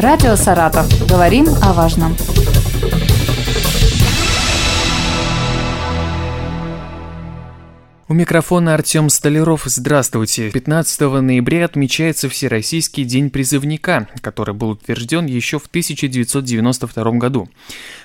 Радио «Саратов». Говорим о важном. У микрофона Артем Столяров. Здравствуйте. 15 ноября отмечается Всероссийский день призывника, который был утвержден еще в 1992 году.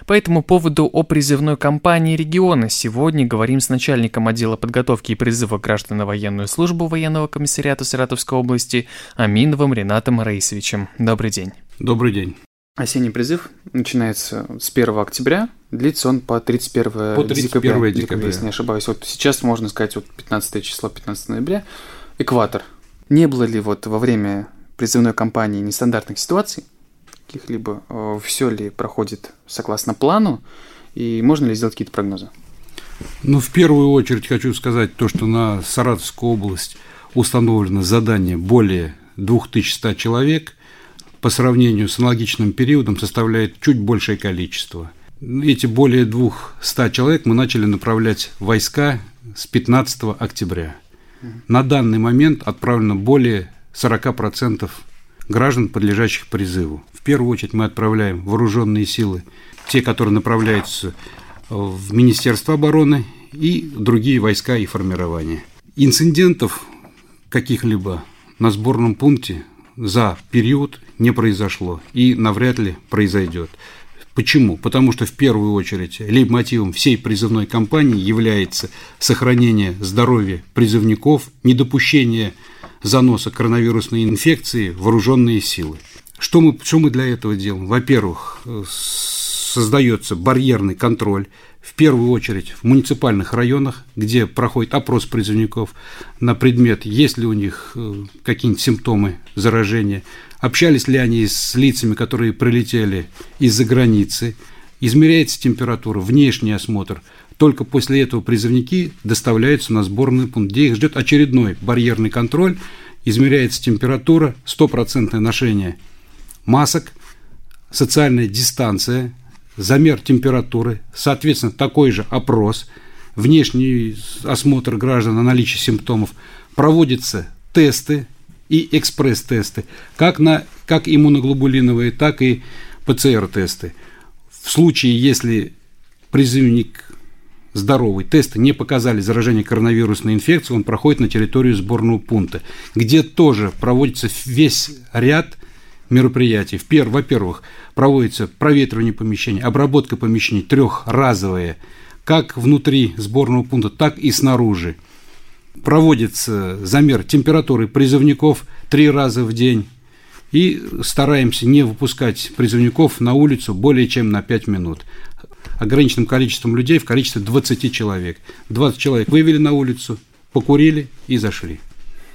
По этому поводу о призывной кампании региона сегодня говорим с начальником отдела подготовки и призыва граждан на военную службу военного комиссариата Саратовской области Аминовым Ренатом Раисовичем. Добрый день. Добрый день. Осенний призыв начинается с 1 октября, длится он по 31, по 31 декабря, декабря, если не ошибаюсь. Вот сейчас можно сказать, вот 15 число, 15 ноября, экватор. Не было ли вот во время призывной кампании нестандартных ситуаций, каких-либо, э, все ли проходит согласно плану, и можно ли сделать какие-то прогнозы? Ну, в первую очередь хочу сказать то, что на Саратовскую область установлено задание более 2100 человек – по сравнению с аналогичным периодом составляет чуть большее количество. Эти более 200 человек мы начали направлять войска с 15 октября. На данный момент отправлено более 40% граждан, подлежащих призыву. В первую очередь мы отправляем вооруженные силы, те, которые направляются в Министерство обороны и другие войска и формирования. Инцидентов каких-либо на сборном пункте за период не произошло и навряд ли произойдет. Почему? Потому что в первую очередь лейтмотивом всей призывной кампании является сохранение здоровья призывников, недопущение заноса коронавирусной инфекции вооруженные силы. Что мы, что мы для этого делаем? Во-первых, создается барьерный контроль в первую очередь в муниципальных районах, где проходит опрос призывников на предмет, есть ли у них э, какие-нибудь симптомы заражения, общались ли они с лицами, которые прилетели из-за границы, измеряется температура, внешний осмотр. Только после этого призывники доставляются на сборный пункт, где их ждет очередной барьерный контроль, измеряется температура, стопроцентное ношение масок, социальная дистанция – замер температуры, соответственно, такой же опрос, внешний осмотр граждан на наличие симптомов, проводятся тесты и экспресс-тесты, как, на, как иммуноглобулиновые, так и ПЦР-тесты. В случае, если призывник здоровый, тесты не показали заражение коронавирусной инфекцией, он проходит на территорию сборного пункта, где тоже проводится весь ряд мероприятий. Во-первых, проводится проветривание помещений, обработка помещений трехразовая, как внутри сборного пункта, так и снаружи. Проводится замер температуры призывников три раза в день. И стараемся не выпускать призывников на улицу более чем на 5 минут. Ограниченным количеством людей в количестве 20 человек. 20 человек вывели на улицу, покурили и зашли.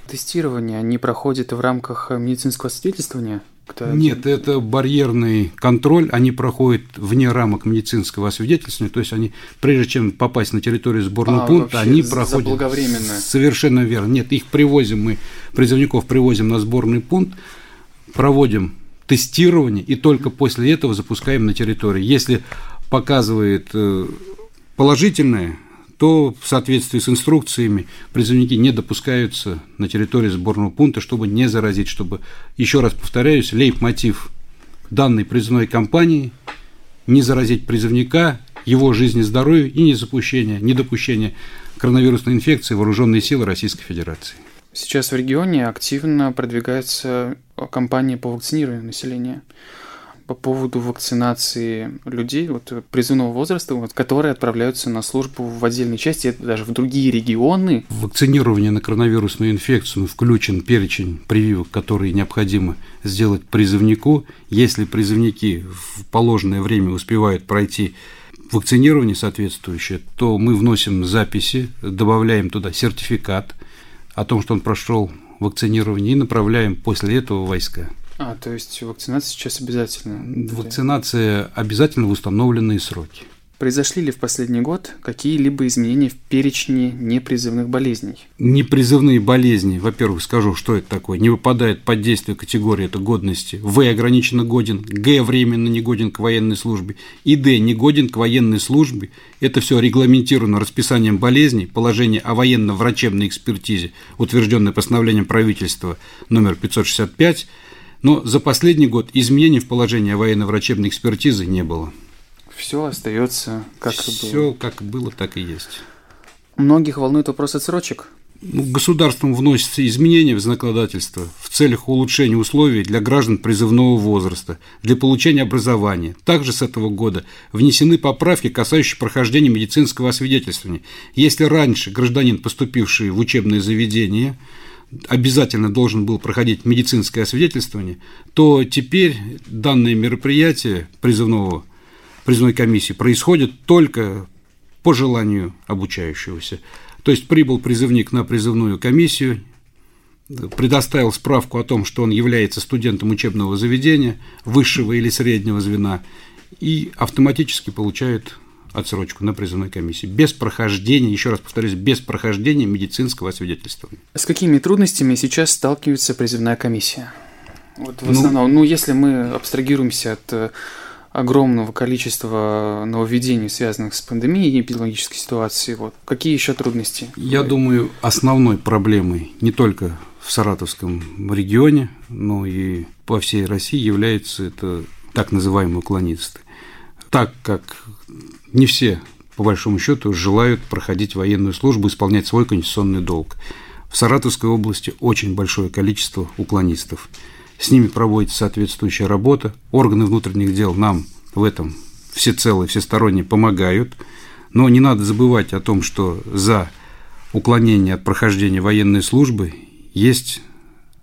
Тестирование не проходит в рамках медицинского свидетельствования? Кто Нет, это барьерный контроль, они проходят вне рамок медицинского освидетельствования, то есть они, прежде чем попасть на территорию сборного а, пункта, они проходят... Заблаговременно. Совершенно верно. Нет, их привозим мы, призывников привозим на сборный пункт, проводим тестирование и только после этого запускаем на территорию. Если показывает э, положительное то в соответствии с инструкциями призывники не допускаются на территорию сборного пункта, чтобы не заразить, чтобы, еще раз повторяюсь, лейб-мотив данной призывной кампании не заразить призывника, его жизни здоровью и недопущение, недопущение коронавирусной инфекции вооруженные силы Российской Федерации. Сейчас в регионе активно продвигается кампания по вакцинированию населения по поводу вакцинации людей вот, призывного возраста, вот, которые отправляются на службу в отдельной части, даже в другие регионы. Вакцинирование на коронавирусную инфекцию включен перечень прививок, которые необходимо сделать призывнику. Если призывники в положенное время успевают пройти вакцинирование соответствующее, то мы вносим записи, добавляем туда сертификат о том, что он прошел вакцинирование и направляем после этого войска. А, то есть вакцинация сейчас обязательно? Вакцинация обязательно в установленные сроки. Произошли ли в последний год какие-либо изменения в перечне непризывных болезней? Непризывные болезни, во-первых, скажу, что это такое, не выпадает под действие категории это годности. В ограниченно годен, Г временно не годен к военной службе и Д не годен к военной службе. Это все регламентировано расписанием болезней, положение о военно-врачебной экспертизе, утвержденное постановлением правительства номер 565 Но за последний год изменений в положении военно-врачебной экспертизы не было. Все остается как Все, и было. Все как было, так и есть. Многих волнует вопрос отсрочек. Ну, государством вносятся изменения в законодательство в целях улучшения условий для граждан призывного возраста, для получения образования. Также с этого года внесены поправки, касающиеся прохождения медицинского освидетельствования. Если раньше гражданин, поступивший в учебное заведение, обязательно должен был проходить медицинское освидетельствование, то теперь данное мероприятие призывного, призывной комиссии происходит только по желанию обучающегося. То есть прибыл призывник на призывную комиссию, предоставил справку о том, что он является студентом учебного заведения, высшего или среднего звена, и автоматически получает отсрочку на призывной комиссии, без прохождения, еще раз повторюсь, без прохождения медицинского освидетельствования. С какими трудностями сейчас сталкивается призывная комиссия? Вот в основном, ну, ну если мы абстрагируемся от э, огромного количества нововведений, связанных с пандемией и эпидемиологической ситуацией. Вот. Какие еще трудности? Я думаю, основной проблемой не только в Саратовском регионе, но и по всей России является это так называемые уклонисты. Так как не все, по большому счету, желают проходить военную службу, исполнять свой конституционный долг. В Саратовской области очень большое количество уклонистов – с ними проводится соответствующая работа. Органы внутренних дел нам в этом всецело и всесторонне помогают. Но не надо забывать о том, что за уклонение от прохождения военной службы есть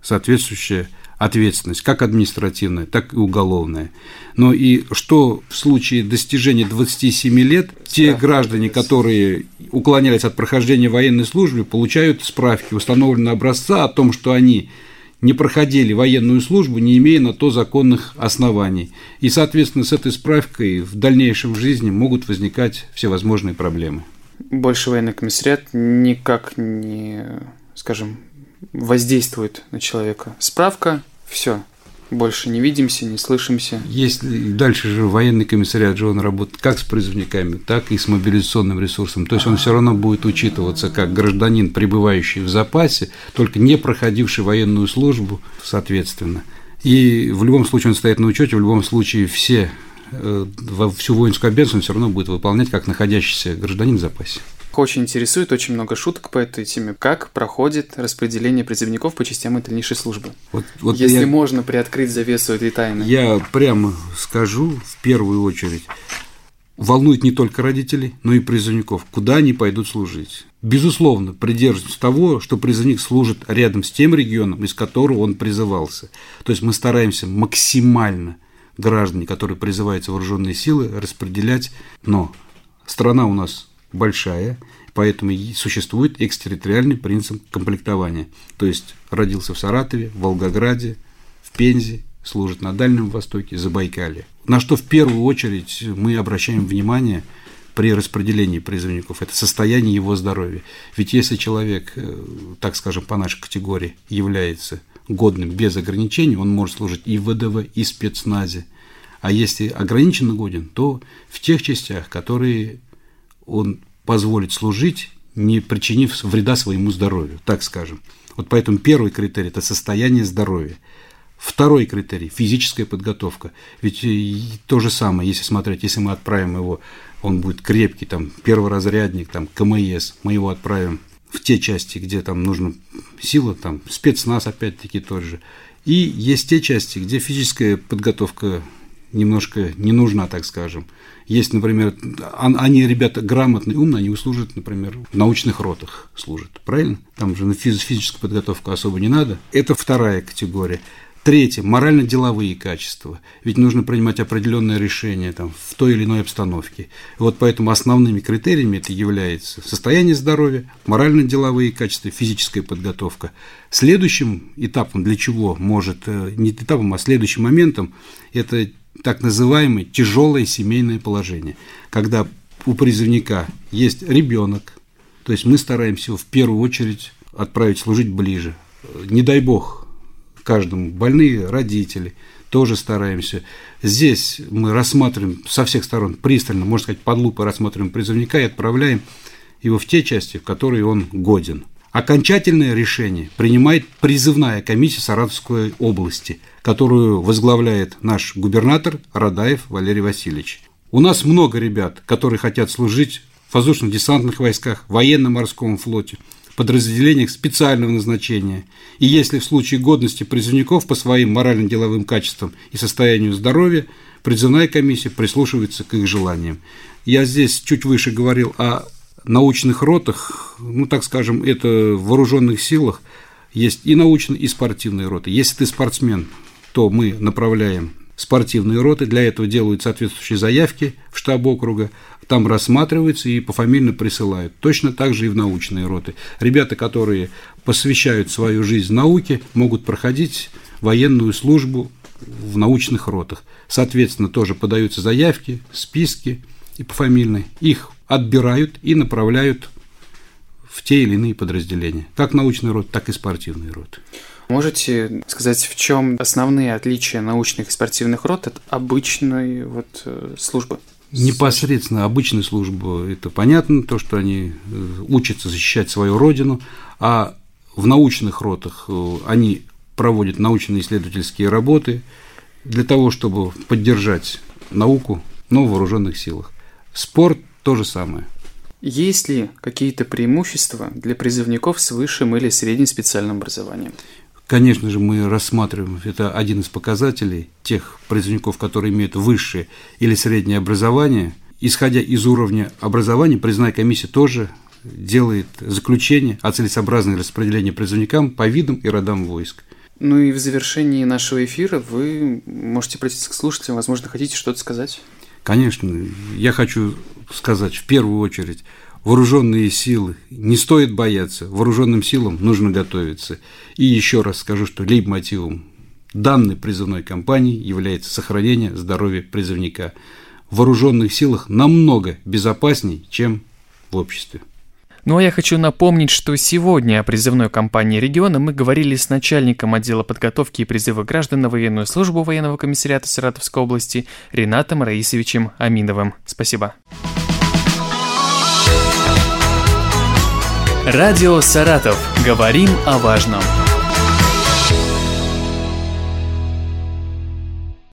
соответствующая ответственность, как административная, так и уголовная. Но и что в случае достижения 27 лет, те граждане, которые уклонялись от прохождения военной службы, получают справки установленного образца о том, что они не проходили военную службу, не имея на то законных оснований. И, соответственно, с этой справкой в дальнейшем в жизни могут возникать всевозможные проблемы. Больше военный комиссариат никак не, скажем, воздействует на человека. Справка, все, больше не видимся, не слышимся. Если дальше же военный комиссариат же он работает как с призывниками, так и с мобилизационным ресурсом. То есть он все равно будет учитываться как гражданин, пребывающий в запасе, только не проходивший военную службу, соответственно. И в любом случае он стоит на учете, в любом случае все э, всю воинскую обязанность он все равно будет выполнять как находящийся гражданин в запасе очень интересует, очень много шуток по этой теме. Как проходит распределение призывников по частям и дальнейшей службы? Вот, вот Если я, можно приоткрыть завесу этой тайны. Я прямо скажу в первую очередь, волнует не только родителей, но и призывников, куда они пойдут служить. Безусловно, придерживаться того, что призывник служит рядом с тем регионом, из которого он призывался. То есть мы стараемся максимально граждане, которые призываются в вооруженные силы, распределять, но страна у нас большая, поэтому существует экстерриториальный принцип комплектования. То есть родился в Саратове, в Волгограде, в Пензе, служит на Дальнем Востоке, Забайкалье. На что в первую очередь мы обращаем внимание при распределении призывников, это состояние его здоровья. Ведь если человек, э, так скажем, по нашей категории является годным без ограничений, он может служить и в ВДВ, и в спецназе. А если ограниченно годен, то в тех частях, которые он позволит служить, не причинив вреда своему здоровью, так скажем. Вот поэтому первый критерий – это состояние здоровья. Второй критерий – физическая подготовка. Ведь то же самое, если смотреть, если мы отправим его, он будет крепкий, там, перворазрядник, там, КМС, мы его отправим в те части, где там нужна сила, там, спецназ опять-таки тот же. И есть те части, где физическая подготовка немножко не нужна, так скажем. Есть, например, они, ребята, грамотные, умные, они служат, например, в научных ротах служат, правильно? Там же на физическую подготовку особо не надо. Это вторая категория. Третье – морально-деловые качества. Ведь нужно принимать определенные решения там, в той или иной обстановке. Вот поэтому основными критериями это является состояние здоровья, морально-деловые качества, физическая подготовка. Следующим этапом для чего может, э, не этапом, а следующим моментом – это так называемое тяжелое семейное положение, когда у призывника есть ребенок, то есть мы стараемся его в первую очередь отправить служить ближе. Не дай бог каждому больные родители, тоже стараемся. Здесь мы рассматриваем со всех сторон пристально, можно сказать, под лупой рассматриваем призывника и отправляем его в те части, в которые он годен. Окончательное решение принимает призывная комиссия Саратовской области, которую возглавляет наш губернатор Радаев Валерий Васильевич. У нас много ребят, которые хотят служить в воздушно-десантных войсках, военно-морском флоте, подразделениях специального назначения. И если в случае годности призывников по своим морально-деловым качествам и состоянию здоровья, призывная комиссия прислушивается к их желаниям. Я здесь чуть выше говорил о научных ротах, ну, так скажем, это в вооруженных силах есть и научные, и спортивные роты. Если ты спортсмен, то мы направляем спортивные роты, для этого делают соответствующие заявки в штаб округа, там рассматриваются и пофамильно присылают. Точно так же и в научные роты. Ребята, которые посвящают свою жизнь науке, могут проходить военную службу в научных ротах. Соответственно, тоже подаются заявки, списки и пофамильные. Их отбирают и направляют в те или иные подразделения, как научный род, так и спортивный род. Можете сказать, в чем основные отличия научных и спортивных рот от обычной вот э, службы? Непосредственно обычной службы это понятно, то, что они э, учатся защищать свою родину, а в научных ротах э, они проводят научно-исследовательские работы для того, чтобы поддержать науку, но в вооруженных силах. Спорт то же самое. Есть ли какие-то преимущества для призывников с высшим или средним специальным образованием? Конечно же, мы рассматриваем, это один из показателей тех призывников, которые имеют высшее или среднее образование. Исходя из уровня образования, признанная комиссия тоже делает заключение о целесообразном распределении призывникам по видам и родам войск. Ну и в завершении нашего эфира вы можете обратиться к слушателям, возможно, хотите что-то сказать? Конечно, я хочу сказать в первую очередь, вооруженные силы не стоит бояться, вооруженным силам нужно готовиться. И еще раз скажу, что лейб-мотивом данной призывной кампании является сохранение здоровья призывника. В вооруженных силах намного безопасней, чем в обществе. Ну а я хочу напомнить, что сегодня о призывной кампании региона мы говорили с начальником отдела подготовки и призыва граждан на военную службу военного комиссариата Саратовской области Ренатом Раисовичем Аминовым. Спасибо. Радио «Саратов». Говорим о важном.